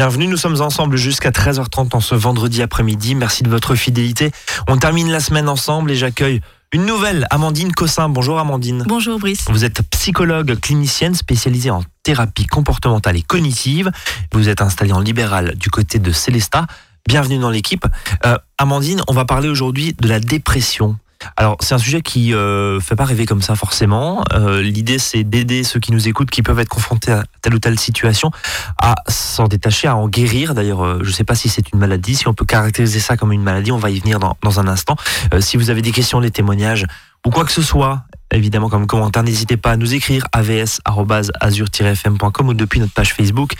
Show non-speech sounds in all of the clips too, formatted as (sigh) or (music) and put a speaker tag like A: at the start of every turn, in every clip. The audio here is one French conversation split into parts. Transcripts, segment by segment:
A: Bienvenue, nous sommes ensemble jusqu'à 13h30 en ce vendredi après-midi. Merci de votre fidélité. On termine la semaine ensemble et j'accueille une nouvelle, Amandine Cossin. Bonjour Amandine.
B: Bonjour Brice.
A: Vous êtes psychologue clinicienne spécialisée en thérapie comportementale et cognitive. Vous êtes installée en libéral du côté de Célesta. Bienvenue dans l'équipe. Euh, Amandine, on va parler aujourd'hui de la dépression. Alors, c'est un sujet qui euh, fait pas rêver comme ça forcément. Euh, L'idée, c'est d'aider ceux qui nous écoutent, qui peuvent être confrontés à telle ou telle situation, à s'en détacher, à en guérir. D'ailleurs, euh, je ne sais pas si c'est une maladie, si on peut caractériser ça comme une maladie. On va y venir dans, dans un instant. Euh, si vous avez des questions, des témoignages ou quoi que ce soit, évidemment comme commentaire, n'hésitez pas à nous écrire avs@azur-fm.com ou depuis notre page Facebook.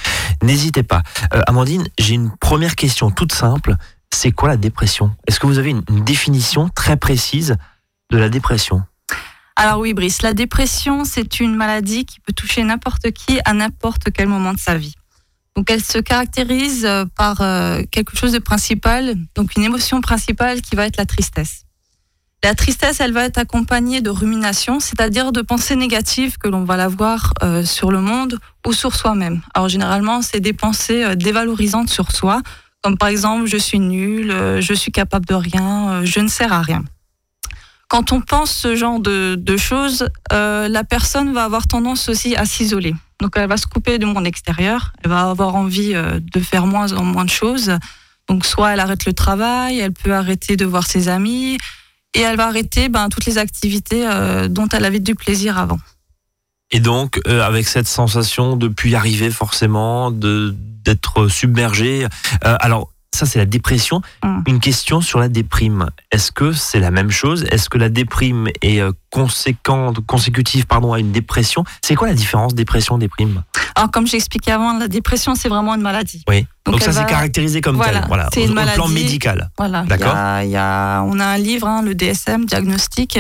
A: N'hésitez pas. Euh, Amandine, j'ai une première question toute simple c'est quoi la dépression? Est-ce que vous avez une, définition très précise de la dépression?
B: Alors oui, Brice, la dépression, c'est une maladie qui peut toucher n'importe qui à n'importe quel moment de sa vie. Donc elle se caractérise euh, par euh, quelque chose de principal, donc une émotion principale qui va être la tristesse. La tristesse, elle va être accompagnée de rumination, c'est-à-dire de pensées négatives que l'on va l'avoir euh, sur le monde ou sur soi-même. Alors généralement, c'est des pensées euh, dévalorisantes sur soi, comme par exemple je suis nul, euh, je suis capable de rien, euh, je ne sers à rien. Quand on pense ce genre de, choses, euh, la personne va avoir tendance aussi à s'isoler. Donc elle va se couper du monde extérieur, elle va avoir envie de faire moins en moins de choses. Donc soit elle arrête le travail, elle peut arrêter de voir ses amis, et elle va arrêter ben, toutes les activités dont elle avait du plaisir avant.
A: Et donc, avec cette sensation de puis y arriver forcément, de d'être submergé. Euh, alors, ça c'est la dépression.
B: Mm.
A: Une question sur la déprime. Est-ce que c'est la même chose? Est-ce que la déprime est euh, conséquente, consécutive pardon, à une dépression? C'est quoi la différence dépression déprime?
B: Alors comme j'ai expliqué avant, la dépression c'est vraiment une maladie.
A: Oui. Donc,
B: Donc,
A: ça
B: elle
A: c'est
B: va-
A: caractérisé comme
B: Voilà,
A: tel. Voilà.
B: c'est une
A: au plan
B: maladie.
A: médical.
B: Voilà.
A: D'accord.
B: A- y a- on a un livre, hein, le DSM, diagnostic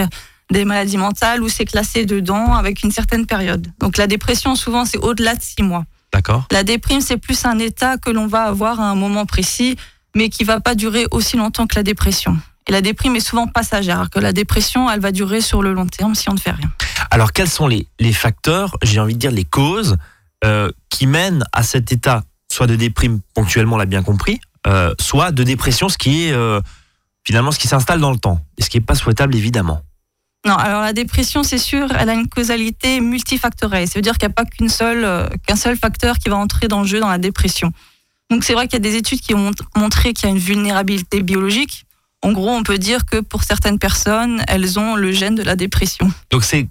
B: des maladies mentales, où c'est classé dedans avec une certaine période. Donc la dépression souvent c'est au-delà de six mois.
A: D'accord.
B: La déprime c'est plus un état que l'on va avoir à un moment précis, mais qui va pas durer aussi longtemps que la dépression. Et la déprime est souvent passagère, alors que la dépression, elle va durer sur le long terme si on ne fait rien.
A: Alors, quels sont les, les facteurs, j'ai envie de dire les causes, euh, qui mènent à cet état, soit de déprime ponctuellement, on l'a bien compris, euh, soit de dépression, ce qui est euh, finalement ce qui s'installe dans le temps, et ce qui n'est pas souhaitable évidemment?
B: Non, alors la dépression, c'est sûr, elle a une causalité multifactorielle. Ça veut dire qu'il n'y a pas euh, qu'un seul facteur qui va entrer dans le jeu dans la dépression. Donc c'est vrai qu'il y a des études qui ont mont- montré qu'il y a une vulnérabilité biologique. En gros, on peut dire que pour certaines personnes, elles ont le gène de la dépression.
A: Donc c'est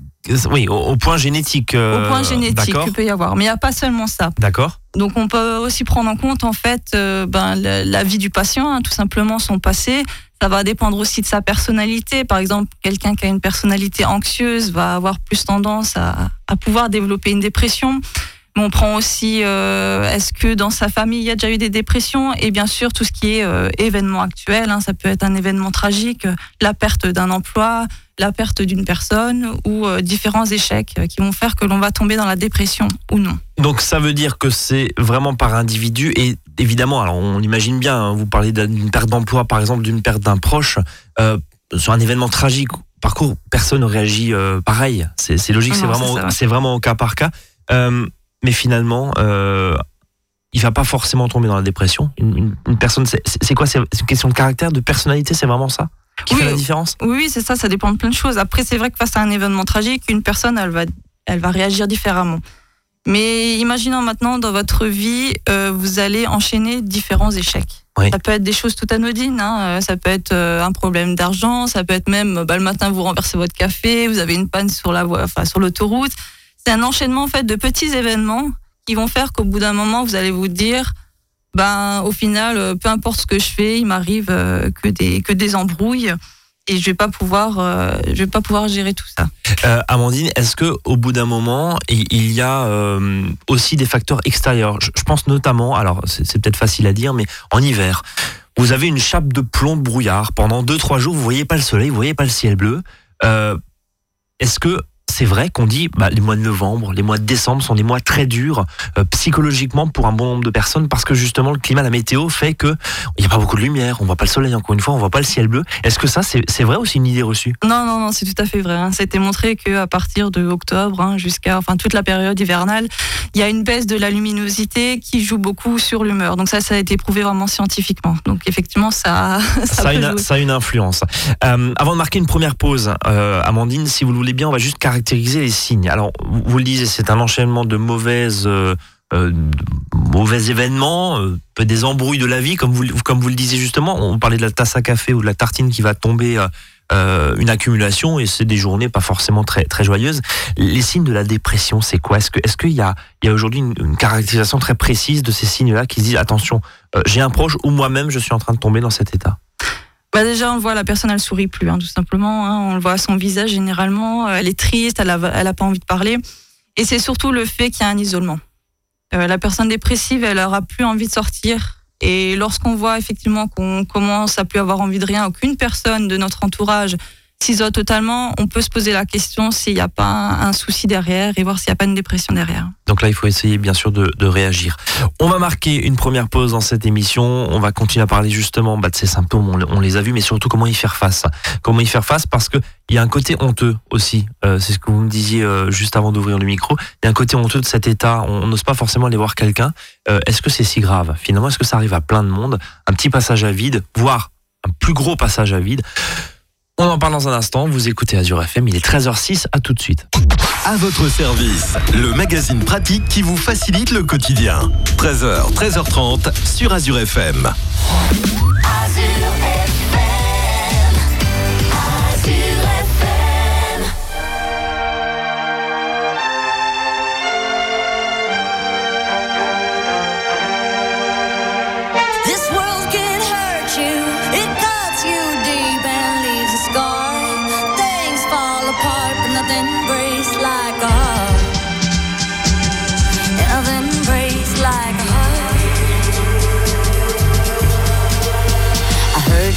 A: oui au, au point génétique. euh,
B: Au point génétique,
A: D'accord.
B: il peut y avoir. Mais il n'y a pas seulement ça.
A: D'accord.
B: Donc on peut aussi prendre en compte en fait euh, ben, la, la vie du patient, hein, tout simplement son passé. Ça va dépendre aussi de sa personnalité. Par exemple, quelqu'un qui a une personnalité anxieuse va avoir plus tendance à, pouvoir développer une dépression. Mais on prend aussi euh, est-ce que dans sa famille il y a déjà eu des dépressions? Et bien sûr tout ce qui est euh, événement actuel. hein, ça peut être un événement tragique, euh, la perte d'un emploi, la perte d'une personne ou différents échecs qui vont faire que l'on va tomber dans la dépression ou non.
A: Donc ça veut dire que c'est vraiment par individu et évidemment, alors on imagine bien, hein, vous parlez d'une perte d'emploi par exemple, d'une perte d'un proche, euh, sur un événement tragique, parcours, personne ne réagit euh, pareil. C'est logique, c'est
B: Non, c'est
A: vraiment, c'est vraiment au cas par cas. Euh, mais finalement, il va pas forcément tomber dans la dépression. Une, une- une personne, c'est quoi? C'est une question de caractère, de personnalité, c'est vraiment ça qui
B: Oui,
A: fait la différence?
B: Oui, oui, c'est ça, ça dépend de plein de choses. Après, c'est vrai que face à un événement tragique, une personne, elle va, elle va réagir différemment. Mais imaginons maintenant, dans votre vie, euh, vous allez enchaîner différents échecs.
A: Oui.
B: Ça peut être des choses tout anodines, hein, euh, ça peut être euh, un problème d'argent, ça peut être même, bah, le matin, vous renversez votre café, vous avez une panne sur la voie, enfin, sur l'autoroute. C'est un enchaînement, en fait, de petits événements qui vont faire qu'au bout d'un moment, vous allez vous dire, ben, au final, euh, peu importe ce que je fais, il m'arrive euh, que des, que des embrouilles et je vais pas pouvoir euh, je vais pas pouvoir gérer tout ça.
A: Euh, Amandine, est-ce que au bout d'un moment, il y a euh, aussi des facteurs extérieurs? Je, pense notamment, alors c'est peut-être facile à dire, mais en hiver, vous avez une chape de plomb de brouillard pendant 2-3 jours, vous voyez pas le soleil, vous voyez pas le ciel bleu. Est-ce que c'est vrai qu'on dit bah, les mois de novembre, les mois de décembre sont des mois très durs euh, psychologiquement pour un bon nombre de personnes parce que justement le climat, la météo fait que il n'y a pas beaucoup de lumière, on voit pas le soleil encore une fois, on voit pas le ciel bleu. Est-ce que ça c'est vrai ou c'est une idée reçue?
B: Non, non, non, c'est tout à fait vrai. Hein. Ça a été montré qu'à partir de octobre hein, jusqu'à enfin toute la période hivernale, il y a une baisse de la luminosité qui joue beaucoup sur l'humeur. Donc ça, ça a été prouvé vraiment scientifiquement. Donc effectivement, ça (laughs)
A: ça, a, une, ça a une influence. Euh, avant de marquer une première pause, euh, Amandine, si vous le voulez bien, on va juste caractériser les signes. Alors, vous le disiez, c'est un enchaînement de mauvaises, euh, euh mauvais événements, euh, des embrouilles de la vie, comme vous, comme vous le disiez justement. On parlait de la tasse à café ou de la tartine qui va tomber. Euh, une accumulation et c'est des journées pas forcément très très joyeuses. Les signes de la dépression, c'est quoi? Est-ce qu'il y a y a aujourd'hui une, caractérisation très précise de ces signes-là qui disent attention, j'ai un proche ou moi-même je suis en train de tomber dans cet état?
B: Bah déjà, on voit, la personne, elle sourit plus, hein, tout simplement. Hein. on le voit à son visage généralement. Euh, elle est triste, elle a, elle a pas envie de parler. Et c'est surtout le fait qu'il y a un isolement. Euh, la personne dépressive, elle aura plus envie de sortir. Et lorsqu'on voit effectivement qu'on commence à plus avoir envie de rien, aucune personne de notre entourage s'isole totalement, on peut se poser la question s'il n'y a pas un, souci derrière et voir s'il n'y a pas une dépression derrière.
A: Donc là, il faut essayer bien sûr de, réagir. On va marquer une première pause dans cette émission. On va continuer à parler justement bah, de ces symptômes, on, les a vus, mais surtout comment y faire face. Comment y faire face parce qu'il y a un côté honteux aussi. Euh, c'est ce que vous me disiez euh, juste avant d'ouvrir le micro. Il y a un côté honteux de cet état. On n'ose pas forcément aller voir quelqu'un. Euh, est-ce que c'est si grave? Finalement, est-ce que ça arrive à plein de monde? Un petit passage à vide, voire un plus gros passage à vide on en parle dans un instant. Vous écoutez Azure FM. Il est 13h06. À tout de suite.
C: À votre service, le magazine pratique qui vous facilite le quotidien. 13h, 13h30 sur Azure FM.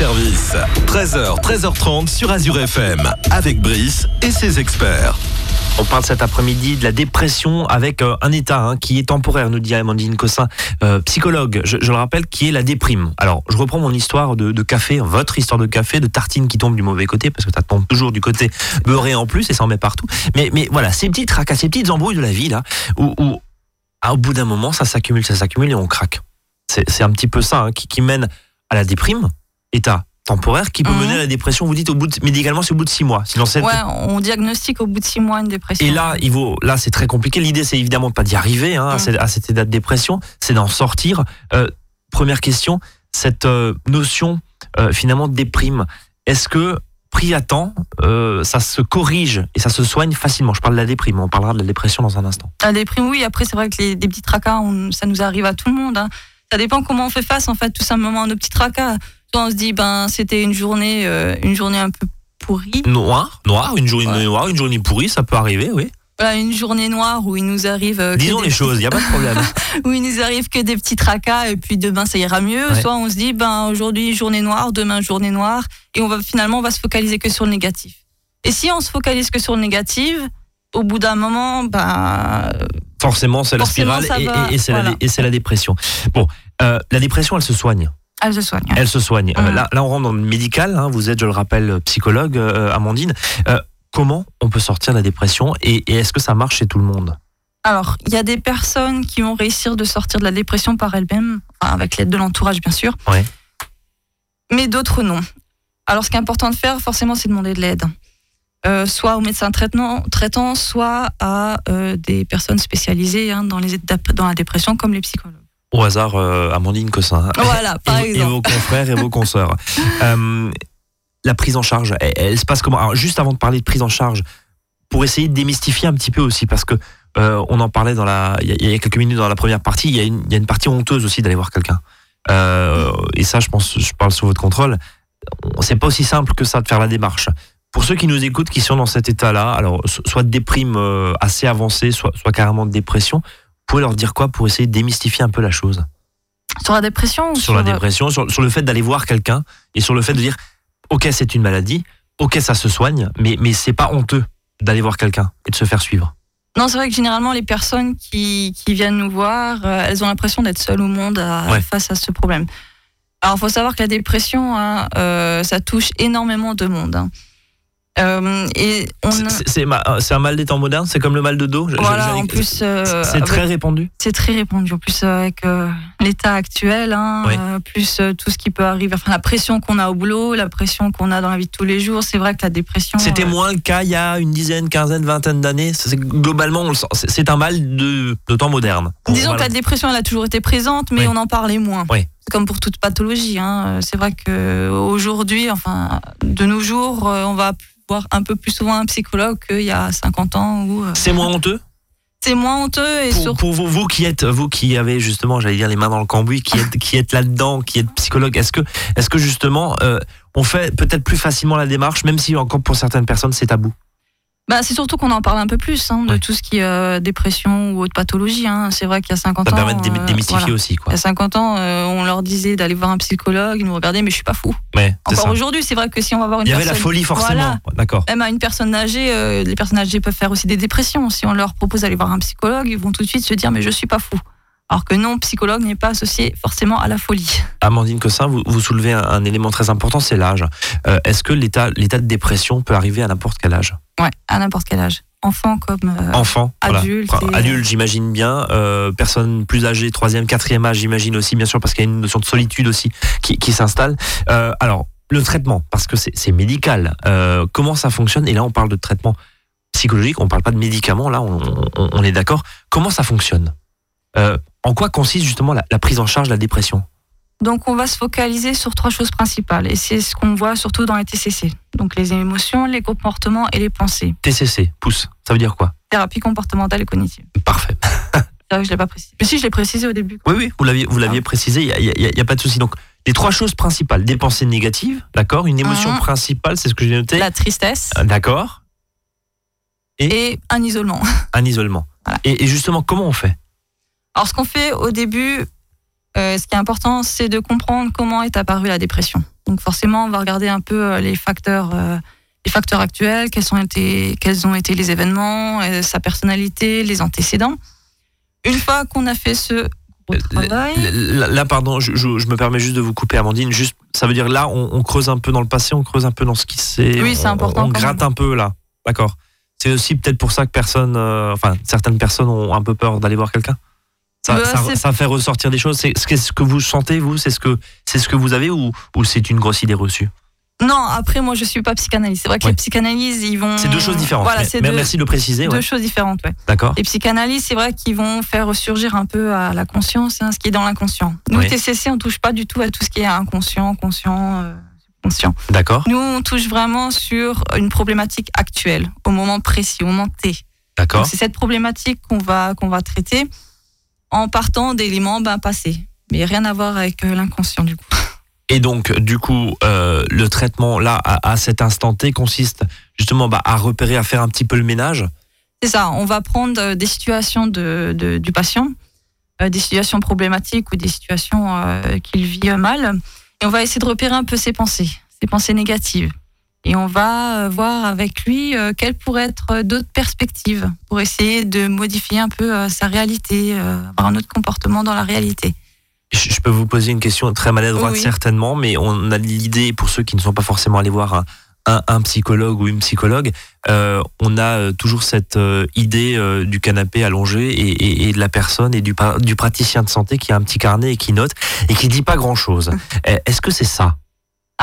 D: Service. 13h, 13h30 sur Azure FM, avec Brice et ses experts.
A: On parle cet après-midi de la dépression avec euh, un état hein, qui est temporaire, nous dit Amandine Cossin, euh, psychologue, je, le rappelle, qui est la déprime. Alors, je reprends mon histoire de, café, votre histoire de café, de tartine qui tombe du mauvais côté, parce que ça tombe toujours du côté beurré en plus et ça en met partout. Mais, voilà, ces petites tracas, ces petites embrouilles de la vie, là, où, où ah, au bout d'un moment, ça s'accumule, ça s'accumule et on craque. C'est un petit peu ça hein, qui mène à la déprime, état temporaire, qui peut
B: Mhm.
A: mener à la dépression. Vous dites au bout de, médicalement, c'est au bout de six mois.
B: Ouais, on diagnostique au bout de six mois une dépression.
A: et là, il vaut, là, c'est très compliqué. L'idée, c'est évidemment pas d'y arriver hein, à, cette- à cet état de dépression, c'est d'en sortir. Euh, première question, cette euh, notion euh, finalement de déprime, est-ce que pris à temps, euh, ça se corrige et ça se soigne facilement? Je parle de la déprime, on parlera de la dépression dans un instant.
B: La déprime, oui. Après, c'est vrai que les, des petits tracas, on- ça nous arrive à tout le monde. hein. Ça dépend comment on fait face, en fait, tout simplement à nos petits tracas. Soit on se dit, ben, c'était une journée, euh, une journée un peu pourrie.
A: Noir, noir, une journée
B: Ouais.
A: noire, une journée pourrie, ça peut arriver, oui.
B: Voilà, une journée noire où il nous arrive. euh,
A: Disons
B: des
A: les choses, il y a pas de problème. (laughs)
B: où il nous arrive que des petits tracas et puis demain ça ira mieux.
A: Ouais.
B: Soit on se dit ben aujourd'hui journée noire, demain journée noire et on va finalement on va se focaliser que sur le négatif. Et si on se focalise que sur le négatif, au bout d'un moment ben
A: Forcément, c'est la spirale et,
B: va,
A: et- et c'est la,
B: voilà.
A: et c'est la dépression. Bon, euh, la dépression, elle se soigne.
B: Elle se soigne.
A: Elle se soigne. Euh,
B: Mhm.
A: là, là, on rentre dans le médical. hein. Vous êtes, je le rappelle, psychologue, euh, Amandine. Euh, comment on peut sortir de la dépression et, et est-ce que ça marche chez tout le monde?
B: Alors, il y a des personnes qui vont réussir de sortir de la dépression par elles-mêmes, avec l'aide de l'entourage bien sûr.
A: Ouais.
B: Mais d'autres non. Alors, ce qui est important de faire, forcément, c'est demander de l'aide. Euh, soit au médecin traitant, traitant soit à euh, des personnes spécialisées hein, dans, les, dans la dépression, comme les psychologues.
A: Au hasard, euh, Amandine Cossin.
B: Voilà, par (laughs)
A: et, vos- et
B: exemple.
A: vos confrères et vos (laughs) consoeurs. Euh, la prise en charge, elle, elle se passe comment? Alors, Juste avant de parler de prise en charge, pour essayer de démystifier un petit peu aussi, parce que euh, on en parlait dans la, il y, a- il y a quelques minutes dans la première partie, il y a une, il y a une partie honteuse aussi d'aller voir quelqu'un. Euh, et ça, je pense, je parle sous votre contrôle. On- C'est pas aussi simple que ça de faire la démarche. Pour ceux qui nous écoutent, qui sont dans cet état-là, alors so- soit de déprime euh, assez avancée, soit, soit carrément de dépression, pouvez leur dire quoi pour essayer de démystifier un peu la chose
B: Sur la dépression ou
A: sur la dépression, sur, sur le fait d'aller voir quelqu'un et sur le fait de dire ok c'est une maladie, ok ça se soigne, mais mais c'est pas honteux d'aller voir quelqu'un et de se faire suivre.
B: Non, c'est vrai que généralement, les personnes qui, qui viennent nous voir, euh, elles ont l'impression d'être seules au monde à-
A: Ouais.
B: face à ce problème. Alors, il faut savoir que la dépression, hein, euh, ça touche énormément de monde. hein. Euh, et on,
A: C'est- un mal des temps modernes, c'est comme le mal de dos.
B: Voilà, en plus, euh,
A: c'est très répandu.
B: c'est très répandu. En plus, euh, avec euh, l'état actuel, hein,
A: Oui.
B: euh, plus euh, tout ce qui peut arriver, enfin la pression qu'on a au boulot, la pression qu'on a dans la vie de tous les jours, c'est vrai que la dépression.
A: C'était
B: euh,
A: moins le cas il y a une dizaine, quinzaine, vingtaine d'années. Globalement, on le sent. C'est un mal de, de temps moderne.
B: Disons que la dépression, elle a toujours été présente, mais
A: Oui.
B: on en parlait moins.
A: Oui.
B: C'est comme pour toute pathologie. hein. C'est vrai que aujourd'hui, enfin, de nos jours, euh, on va voir un peu plus souvent un psychologue qu'il y a 50 ans. Où, euh,
A: C'est moins honteux?
B: C'est moins honteux et
A: pour,
B: surtout.
A: pour vous, vous qui êtes, vous qui avez justement, j'allais dire les mains dans le cambouis, qui êtes, qui êtes là-dedans, qui êtes psychologue, est-ce que, est-ce que justement, euh, on fait peut-être plus facilement la démarche, même si encore pour certaines personnes c'est tabou?
B: Bah, c'est surtout qu'on en parle un peu plus hein, de
A: Ouais.
B: tout ce qui est euh, dépression ou autre pathologie. hein. C'est vrai qu'il y a 50
A: Ça
B: ans.
A: permet de
B: euh,
A: démystifier
B: voilà.
A: aussi,
B: Il
A: quoi.
B: y a 50 ans, euh, on leur disait d'aller voir un psychologue, ils nous regardaient, mais je suis pas fou.
A: Ouais,
B: Encore
A: ça.
B: aujourd'hui, c'est vrai que si on va voir une
A: Il y avait la folie forcément.
B: Voilà.
A: D'accord.
B: Même à une personne âgée, euh, les personnes âgées peuvent faire aussi des dépressions. Si on leur propose d'aller voir un psychologue, ils vont tout de suite se dire mais je suis pas fou. Alors que non, psychologue n'est pas associé forcément à la folie.
A: Amandine Cossin, vous, vous soulevez un, un élément très important, c'est l'âge. Euh, est-ce que l'état, l'état de dépression peut arriver à n'importe quel âge?
B: Ouais, à n'importe quel âge. Enfant comme euh,
A: Enfant,
B: adulte et-
A: adulte, j'imagine bien. Euh, personne plus âgée, troisième, quatrième âge, j'imagine aussi, bien sûr, parce qu'il y a une notion de solitude aussi qui, qui s'installe. Alors, le traitement, parce que c'est, c'est médical. Comment ça fonctionne? Et là, on parle de traitement psychologique, on parle pas de médicaments. Là, on, on- on est d'accord. Comment ça fonctionne? Euh, En quoi consiste justement la, la prise en charge de la dépression?
B: Donc on va se focaliser sur trois choses principales et c'est ce qu'on voit surtout dans les TCC. Donc les émotions, les comportements et les pensées.
A: TCC, pouce. Ça veut dire quoi?
B: Thérapie comportementale et cognitive.
A: Parfait. (laughs)
B: Que je l'ai pas précisé. Mais si je l'ai précisé au début.
A: Oui, oui, vous l'aviez, vous l'aviez précisé, il n'y a, pas de souci. Donc, les trois choses principales, des pensées négatives, d'accord? Une émotion
B: Mhm.
A: principale, c'est ce que j'ai noté.
B: La tristesse
A: Ah, D'accord
B: et un isolement.
A: Un isolement.
B: Voilà.
A: Et, et justement, comment on fait?
B: Alors, ce qu'on fait au début, euh, ce qui est important, c'est de comprendre comment est apparue la dépression. Donc forcément, on va regarder un peu euh, les facteurs, euh, les facteurs actuels, quels, sont été, quels ont été les événements, euh, sa personnalité, les antécédents. Une fois qu'on a fait ce travail,
A: Là, là, pardon, je, je- je me permets juste de vous couper, Amandine. Juste, ça veut dire là, on, on creuse un peu dans le passé, on creuse un peu dans ce qui s'est.
B: Oui, c'est important
A: On, gratte
B: même.
A: un peu là. D'accord. C'est aussi peut-être pour ça que personne, enfin, certaines personnes ont un peu peur d'aller voir quelqu'un. Ça,
B: Bah,
A: ça, fait ressortir des choses. C'est ce que, vous sentez, vous? C'est ce que ce que vous avez ou, ou c'est une grosse idée reçue?
B: Non, après, moi, je suis pas psychanalyste. C'est vrai que
A: Ouais.
B: les psychanalystes, ils vont.
A: C'est deux choses différentes.
B: Voilà,
A: mais-
B: c'est
A: mais
B: deux,
A: merci de le préciser.
B: deux
A: ouais.
B: choses différentes, ouais.
A: D'accord.
B: Les psychanalystes, c'est vrai qu'ils vont faire ressurgir un peu à la conscience, hein, ce qui est dans l'inconscient. Nous,
A: Oui.
B: TCC, on touche pas du tout à tout ce qui est inconscient, conscient, euh, subconscient.
A: D'accord.
B: Nous, on touche vraiment sur une problématique actuelle, au moment précis, au moment T.
A: D'accord.
B: C'est cette problématique qu'on va, qu'on va traiter en partant d'éléments ben, passés. Mais rien à voir avec euh, l'inconscient, du coup.
A: Et donc, du coup, euh, le traitement là, à, à cet instant T, consiste justement bah, à repérer, à faire un petit peu le ménage.
B: C'est ça, on va prendre euh, des situations de, de- du patient, euh, des situations problématiques ou des situations euh, qu'il vit mal, et on va essayer de repérer un peu ses pensées, ses pensées négatives. Et on va euh, voir avec lui euh, quelles pourraient être euh, d'autres perspectives pour essayer de modifier un peu sa réalité, avoir un autre comportement dans la réalité.
A: Je, peux vous poser une question très maladroite,
B: Oui.
A: certainement, mais on a l'idée, pour ceux qui ne sont pas forcément allés voir un, un- un psychologue ou une psychologue, euh, on a toujours cette euh, idée euh, du canapé allongé et, et- et de la personne et du, du praticien de santé qui a un petit carnet et qui note et qui dit pas grand-chose. Euh, Est-ce que c'est ça?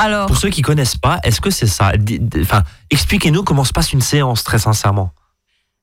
B: Alors,
A: Pour ceux qui connaissent pas, est-ce que c'est ça? Enfin, expliquez-nous comment se passe une séance, très sincèrement.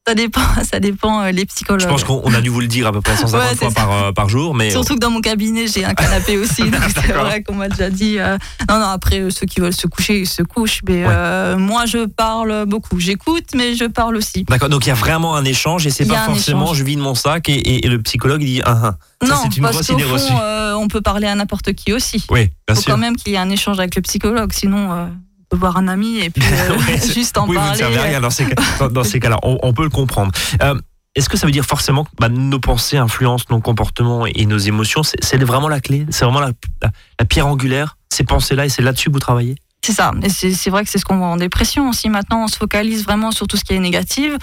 B: Ça dépend, (laughs) ça dépend euh, les psychologues.
A: Je pense qu'on on a dû vous le dire à peu près 150
B: Ouais,
A: fois par, euh, par jour, mais
B: Surtout que dans mon cabinet, j'ai un canapé (laughs) aussi. donc c'est vrai qu'on m'a déjà dit. euh, non, non, après, euh, ceux qui veulent se coucher, ils se couchent. Mais
A: Ouais.
B: euh, moi, je parle beaucoup. J'écoute, mais je parle aussi.
A: D'accord, donc il y a vraiment un échange et c'est pas forcément je vide mon sac et, et- et le psychologue dit ah, ah. Ça,
B: non,
A: une
B: parce qu'au fond, euh, on peut parler à n'importe qui aussi.
A: Oui, bien
B: Il faut
A: sûr.
B: quand même qu'il y ait un échange avec le psychologue. Sinon, voir un ami et puis (laughs) euh,
A: Ouais,
B: juste en
A: oui, vous ne
B: parler.
A: servez à rien dans ces, cas-là. On, on peut le comprendre. Euh, Est-ce que ça veut dire forcément que bah, nos pensées influencent nos comportements et nos émotions? C'est vraiment la clé? C'est vraiment la, la- la pierre angulaire Ces pensées-là et c'est là-dessus que vous travaillez?
B: C'est ça. Et c'est c'est vrai que c'est ce qu'on voit en dépression aussi. Maintenant, on se focalise vraiment sur tout ce qui est négatif.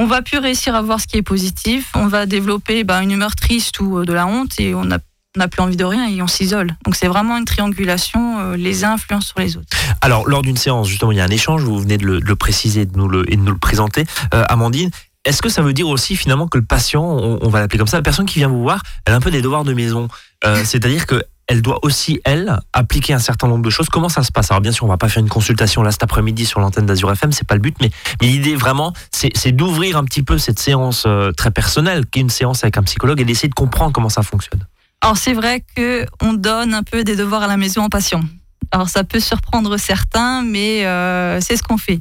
B: On va plus réussir à voir ce qui est positif. On va développer bah, une humeur triste ou euh, de la honte et on n'a on n'a plus envie de rien et on s'isole. Donc c'est vraiment une triangulation. euh, les uns influencent sur les autres.
A: Alors, lors d'une séance, justement, il y a un échange, vous venez de le, de le préciser de nous le, et de nous le présenter. Euh, Amandine, est-ce que ça veut dire aussi finalement que le patient, on, on va l'appeler comme ça, la personne qui vient vous voir, elle a un peu des devoirs de maison Euh, (laughs) C'est-à-dire que elle doit aussi, elle, appliquer un certain nombre de choses. Comment ça se passe? Alors bien sûr, on va pas faire une consultation là cet après-midi sur l'antenne d'Azur FM, c'est pas le but, mais, mais l'idée vraiment, c'est c'est d'ouvrir un petit peu cette séance euh, très personnelle, qui est une séance avec un psychologue, et d'essayer de comprendre comment ça fonctionne.
B: Alors c'est vrai que on donne un peu des devoirs à la maison en patient. Alors ça peut surprendre certains, mais euh, c'est ce qu'on fait.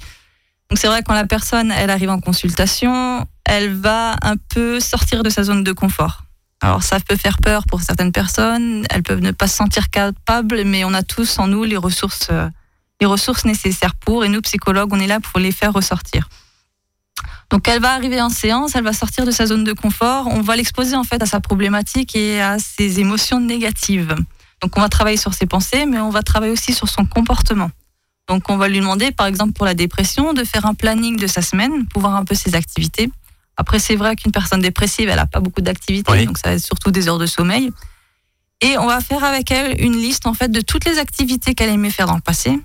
B: Donc c'est vrai quand la personne elle arrive en consultation, elle va un peu sortir de sa zone de confort. Alors ça peut faire peur pour certaines personnes, elles peuvent ne pas se sentir capables, mais on a tous en nous les ressources, euh, les ressources nécessaires pour, et nous psychologues on est là pour les faire ressortir. Donc elle va arriver en séance, elle va sortir de sa zone de confort, on va l'exposer en fait à sa problématique et à ses émotions négatives. Donc on va travailler sur ses pensées, mais on va travailler aussi sur son comportement. Donc on va lui demander, par exemple pour la dépression, de faire un planning de sa semaine pour voir un peu ses activités. Après c'est vrai qu'une personne dépressive, elle n'a pas beaucoup d'activités,
A: Oui.
B: donc ça va être surtout des heures de sommeil. Et on va faire avec elle une liste en fait de toutes les activités qu'elle aimait faire dans le passé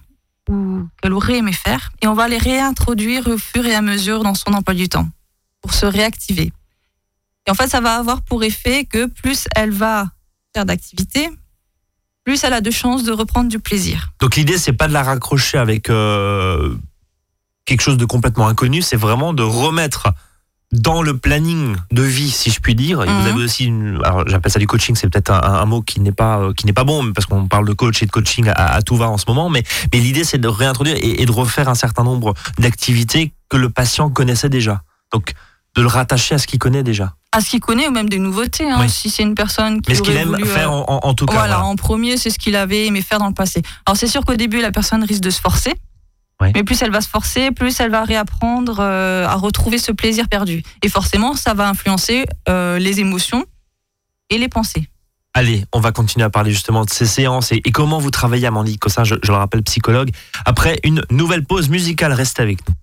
B: ou qu'elle aurait aimé faire, et on va les réintroduire au fur et à mesure dans son emploi du temps pour se réactiver. Et en fait, ça va avoir pour effet que plus elle va faire d'activités, plus elle a de chances de reprendre du plaisir.
A: Donc l'idée, c'est pas de la raccrocher avec euh, quelque chose de complètement inconnu, c'est vraiment de remettre dans le planning de vie, si je puis dire. Et
B: Mhm.
A: vous avez aussi, une, alors j'appelle ça du coaching, c'est peut-être un, un mot qui n'est pas euh, qui n'est pas bon, parce qu'on parle de coach et de coaching à, à tout va en ce moment. Mais, mais l'idée, c'est de réintroduire et, et de refaire un certain nombre d'activités que le patient connaissait déjà. Donc de le rattacher à ce qu'il connaît déjà.
B: À ce qu'il connaît ou même des nouveautés. hein.
A: Oui.
B: Si c'est une personne qui
A: Mais ce qu'il aime
B: voulu, euh,
A: faire en, en- en tout cas.
B: Voilà,
A: voilà.
B: en premier, c'est ce qu'il avait aimé faire dans le passé. Alors c'est sûr qu'au début, la personne risque de se forcer.
A: Ouais.
B: Mais plus elle va se forcer, plus elle va réapprendre euh, à retrouver ce plaisir perdu. Et forcément, ça va influencer euh, les émotions et les pensées.
C: Allez, on va continuer à parler justement de ces séances et, et comment vous travaillez, Amandine Cossin, je, je le rappelle, psychologue. Après une nouvelle pause musicale, restez avec nous.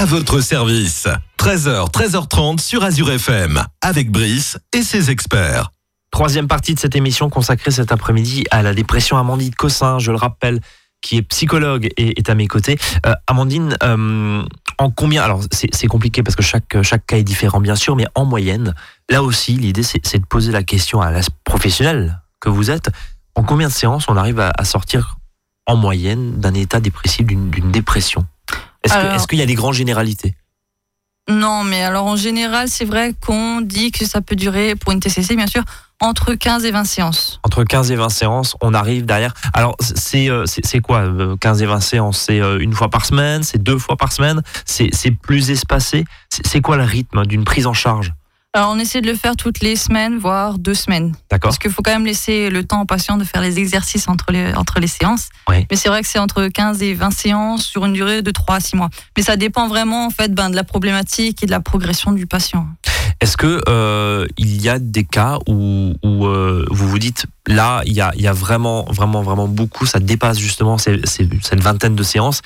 D: À votre service. 13h, 13h30 sur Azure FM. Avec Brice et ses experts.
C: Troisième partie de cette émission consacrée cet après-midi à la dépression. Amandine Cossin, je le rappelle, qui est psychologue et est à mes côtés. Euh, Amandine, euh, en combien Alors c'est compliqué parce que chaque chaque cas est différent bien sûr, mais en moyenne, là aussi l'idée c'est de poser la question à la professionnelle que vous êtes. En combien de séances on arrive à, sortir en moyenne d'un état dépressif, d'une dépression? Est-ce
B: Alors-
C: qu'il y a des grandes généralités?
B: Non, mais alors en général, c'est vrai qu'on dit que ça peut durer, pour une TCC bien sûr, entre 15 et 20 séances.
C: Entre 15 et 20 séances, on arrive derrière. Alors, c'est euh, c'est c'est quoi euh, 15 et 20 séances? C'est euh, une fois par semaine? C'est deux fois par semaine? C'est plus espacé? C'est quoi le rythme d'une prise en charge?
B: Alors on essaie de le faire toutes les semaines, voire deux semaines.
C: D'accord
B: Parce qu'il faut quand même laisser le temps aux patients de faire les exercices entre les, entre les séances.
C: Oui.
B: Mais c'est vrai que c'est entre 15 et 20 séances sur une durée de 3 à 6 mois. Mais ça dépend vraiment en fait ben, de la problématique et de la progression du patient.
C: Est-ce que euh, il y a des cas où, où euh, vous vous dites là, il y a, il y a vraiment, vraiment, vraiment beaucoup, ça dépasse justement ces- ces- cette vingtaine de séances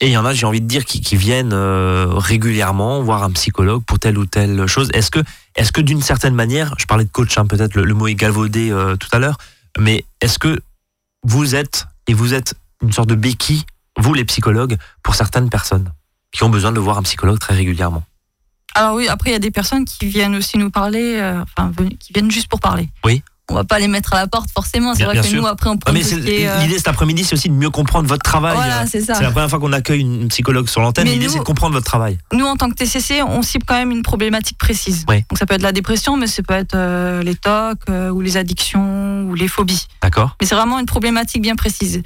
A: Et il y en a, j'ai envie de dire, qui, qui viennent euh, régulièrement voir un psychologue pour telle ou telle chose. Est-ce que, est-ce que d'une certaine manière, je parlais de coach, hein, peut-être le, le mot est galvaudé euh, tout à l'heure, mais est-ce que vous êtes et vous êtes une sorte de béquille, vous les psychologues, pour certaines personnes qui ont besoin de voir un psychologue très régulièrement?
B: Alors oui, après il y a des personnes qui viennent aussi nous parler, euh, enfin qui viennent juste pour parler.
A: Oui.
B: On va pas les mettre à la porte forcément. C'est vrai
A: bien
B: que
A: sûr.
B: nous après on
A: Ah, mais
B: qui est, euh,
A: l'idée cet après-midi, c'est aussi de mieux comprendre votre travail.
B: Voilà, c'est
A: la première fois qu'on accueille une psychologue sur l'antenne. L'idée, c'est de comprendre votre travail.
B: Nous, en tant que TCC, on cible quand même une problématique précise.
A: Oui.
B: Donc ça peut être la dépression, mais ça peut être euh, les TOC euh, ou les addictions ou les phobies.
A: D'accord
B: Mais c'est vraiment une problématique bien précise.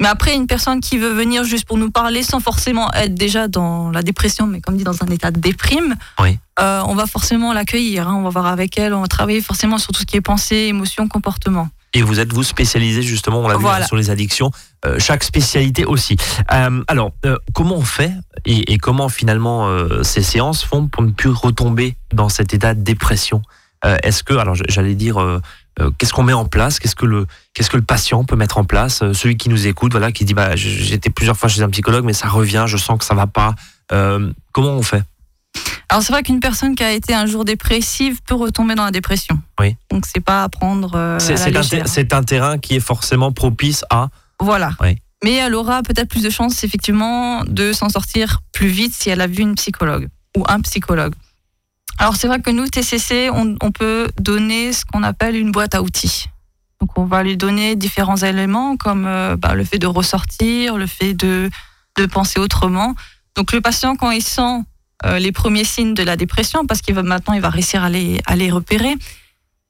B: Mais après, une personne qui veut venir juste pour nous parler sans forcément être déjà dans la dépression, mais comme dit dans un état de déprime,
A: Oui.
B: euh, on va forcément l'accueillir. hein. On va voir avec elle, on va travailler forcément sur tout ce qui est pensée, émotion, comportement.
A: Et vous êtes vous spécialisé justement, on l'a vu
B: Voilà.
A: hein, sur les addictions, euh, chaque spécialité aussi. Euh, alors, euh, comment on fait et, et comment finalement ces séances font pour ne plus retomber dans cet état de dépression? Est-ce que, alors j'allais dire, euh, qu'est-ce qu'on met en place? Qu'est-ce que le qu'est-ce que le patient peut mettre en place? Euh, Celui qui nous écoute, voilà, qui dit bah j'étais plusieurs fois chez un psychologue, mais ça revient, je sens que ça va pas. Euh, comment on fait?
B: Alors c'est vrai qu'une personne qui a été un jour dépressive peut retomber dans la dépression.
A: Oui.
B: Donc c'est pas à prendre euh,
A: C'est un, ter- terrain qui est forcément propice à.
B: Voilà.
A: Oui.
B: Mais elle aura peut-être plus de chances, effectivement, de s'en sortir plus vite si elle a vu une psychologue ou un psychologue. Alors, c'est vrai que nous, TCC, on, on peut donner ce qu'on appelle une boîte à outils. Donc, on va lui donner différents éléments comme euh, bah, le fait de ressortir, le fait de, penser autrement. Donc, le patient, quand il sent euh, les premiers signes de la dépression, parce qu'il va maintenant, il va réussir à les, à les repérer,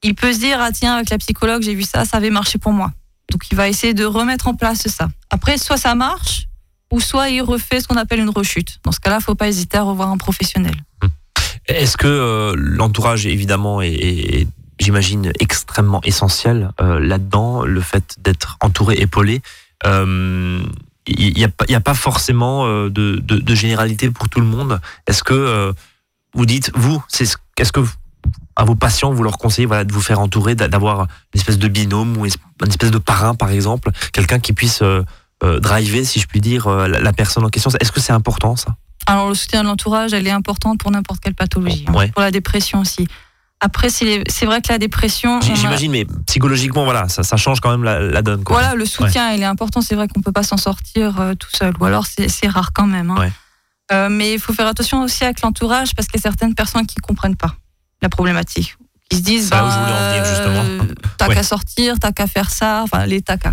B: il peut se dire, ah tiens, avec la psychologue, j'ai vu ça, ça avait marché pour moi. Donc il va essayer de remettre en place ça. Après, soit ça marche, ou soit il refait ce qu'on appelle une rechute. Dans ce cas-là, faut pas hésiter à revoir un professionnel.
A: Est-ce que euh, l'entourage, évidemment, est, est- est, j'imagine, extrêmement essentiel euh, là-dedans, le fait d'être entouré, épaulé euh, Il n'y a, pas- forcément euh, de, généralité pour tout le monde? Est-ce que euh, vous dites, vous, c'est ce- est-ce que à vos patients, vous leur conseillez de vous faire entourer, d'a- d'avoir une espèce de binôme ou une espèce de parrain, par exemple, quelqu'un qui puisse euh, euh, driver, si je puis dire, euh, la, la personne en question? Est-ce que c'est important, ça?
B: Alors le soutien de l'entourage, elle est importante pour n'importe quelle pathologie. hein. Pour la dépression aussi. Après, c'est vrai que la dépression... A-
A: J'imagine, mais psychologiquement, voilà, ça, ça change quand même la, la donne. Quoi.
B: Voilà, le soutien, il est important. C'est vrai qu'on peut pas s'en sortir euh, tout seul, ou alors c'est rare quand même. hein.
A: Ouais.
B: Euh, mais il faut faire attention aussi avec l'entourage parce qu'il y a certaines personnes qui comprennent pas la problématique, qui se disent,
A: là où
B: bah,
A: je voulais en venir, justement.
B: euh, t'as qu'à sortir, t'as qu'à faire ça, enfin les t'as qu'à.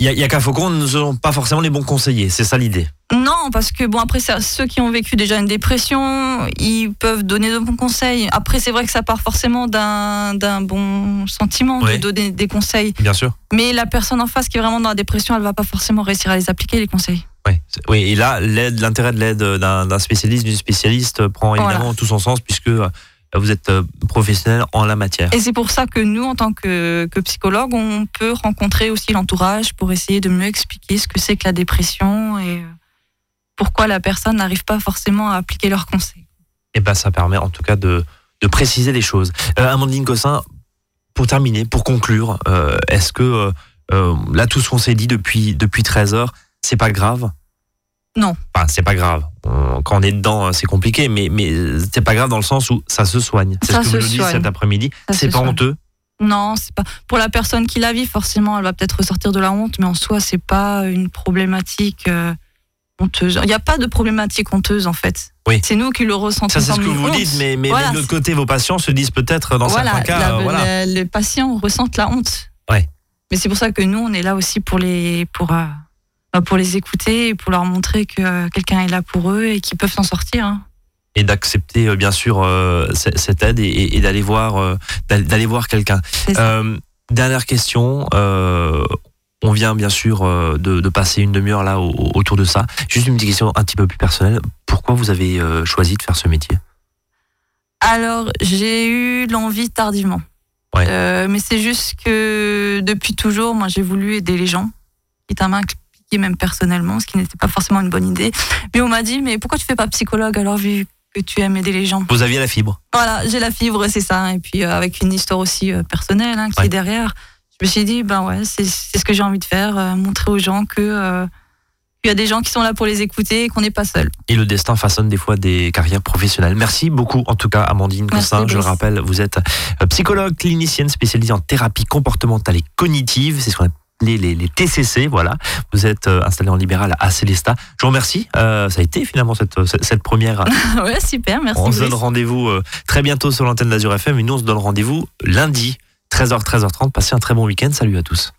A: Il y a, a qu'à Faucon, nous ne sommes pas forcément les bons conseillers, c'est ça l'idée.
B: Non, parce que bon après ça, ceux qui ont vécu déjà une dépression, ils peuvent donner de bons conseils. Après c'est vrai que ça part forcément d'un bon sentiment de donner des conseils,
A: Bien sûr.
B: mais la personne en face qui est vraiment dans la dépression, elle va pas forcément réussir à les appliquer les conseils.
A: Oui, oui et là, l'intérêt de l'aide d'un spécialiste, d'une spécialiste prend évidemment
B: Voilà.
A: tout son sens puisque euh, vous êtes euh, professionnel en la matière.
B: Et c'est pour ça que nous, en tant que, que psychologue, on peut rencontrer aussi l'entourage pour essayer de mieux expliquer ce que c'est que la dépression et euh, pourquoi la personne n'arrive pas forcément à appliquer leurs conseils.
A: Et ben, ça permet en tout cas de, de préciser les choses. Euh, Amandine Cossin, pour terminer, pour conclure, euh, est-ce que euh, là, tout ce qu'on s'est dit depuis, depuis 13 heures, c'est pas grave?
B: Non.
A: Enfin, c'est pas grave. On- Quand on est dedans, c'est compliqué, mais, mais c'est pas grave dans le sens où ça se soigne. C'est ce que vous nous dites cet après-midi. C'est pas
B: soigne.
A: honteux.
B: Non, c'est pas pour la personne qui la vit forcément, elle va peut-être ressortir de la honte, mais en soi, c'est pas une problématique euh, honteuse. Il n'y a pas de problématique honteuse en fait.
A: Oui.
B: C'est nous qui le ressentons
A: Ça, c'est ce que vous
B: honte.
A: dites, mais, mais
B: Voilà,
A: de l'autre côté, vos patients se disent peut-être dans
B: voilà,
A: certains cas,
B: la-
A: euh, voilà.
B: la- les patients ressentent la honte.
A: Ouais.
B: Mais c'est pour ça que nous, on est là aussi pour les, pour, euh, pour les écouter et pour leur montrer que euh, quelqu'un est là pour eux et qu'ils peuvent s'en sortir. hein.
A: et d'accepter euh, bien sûr euh, cette aide et, d'aller voir euh, d'aller voir quelqu'un. Euh, dernière question. euh, on vient bien sûr euh, de, de passer une demi-heure là au- au- autour de ça. Juste une petite question un petit peu plus personnelle. Pourquoi vous avez euh, choisi de faire ce métier?
B: Alors, j'ai eu l'envie tardivement.
A: Ouais.
B: Euh, mais c'est juste que depuis toujours, moi, j'ai voulu aider les gens, quitte même personnellement, ce qui n'était pas forcément une bonne idée. Mais on m'a dit, mais pourquoi tu fais pas psychologue alors vu que tu aimes aider les gens?
A: Vous aviez la fibre.
B: Voilà, j'ai la fibre, c'est ça. Et puis euh, avec une histoire aussi euh, personnelle hein, qui
A: Ouais.
B: est derrière, je me suis dit, ben ouais, c'est c'est ce que j'ai envie de faire, euh, montrer aux gens que, il y a des gens qui sont là pour les écouter et qu'on n'est pas seul.
A: Et le destin façonne des fois des carrières professionnelles. Merci beaucoup, en tout cas, Amandine Cossin. Je le rappelle, vous êtes psychologue clinicienne spécialisée en thérapie comportementale et cognitive. C'est ce qu'on appelle les, les TCC. Voilà. Vous êtes euh, installé en libéral à Célestat. Je vous remercie. Euh, ça a été finalement cette, cette, cette première. (laughs)
B: ouais, super, merci.
A: on se donne rendez-vous euh, très bientôt sur l'antenne d'Azur FM. Et nous, on se donne rendez-vous lundi, 13h, 13h30. Passez un très bon week-end. Salut à tous.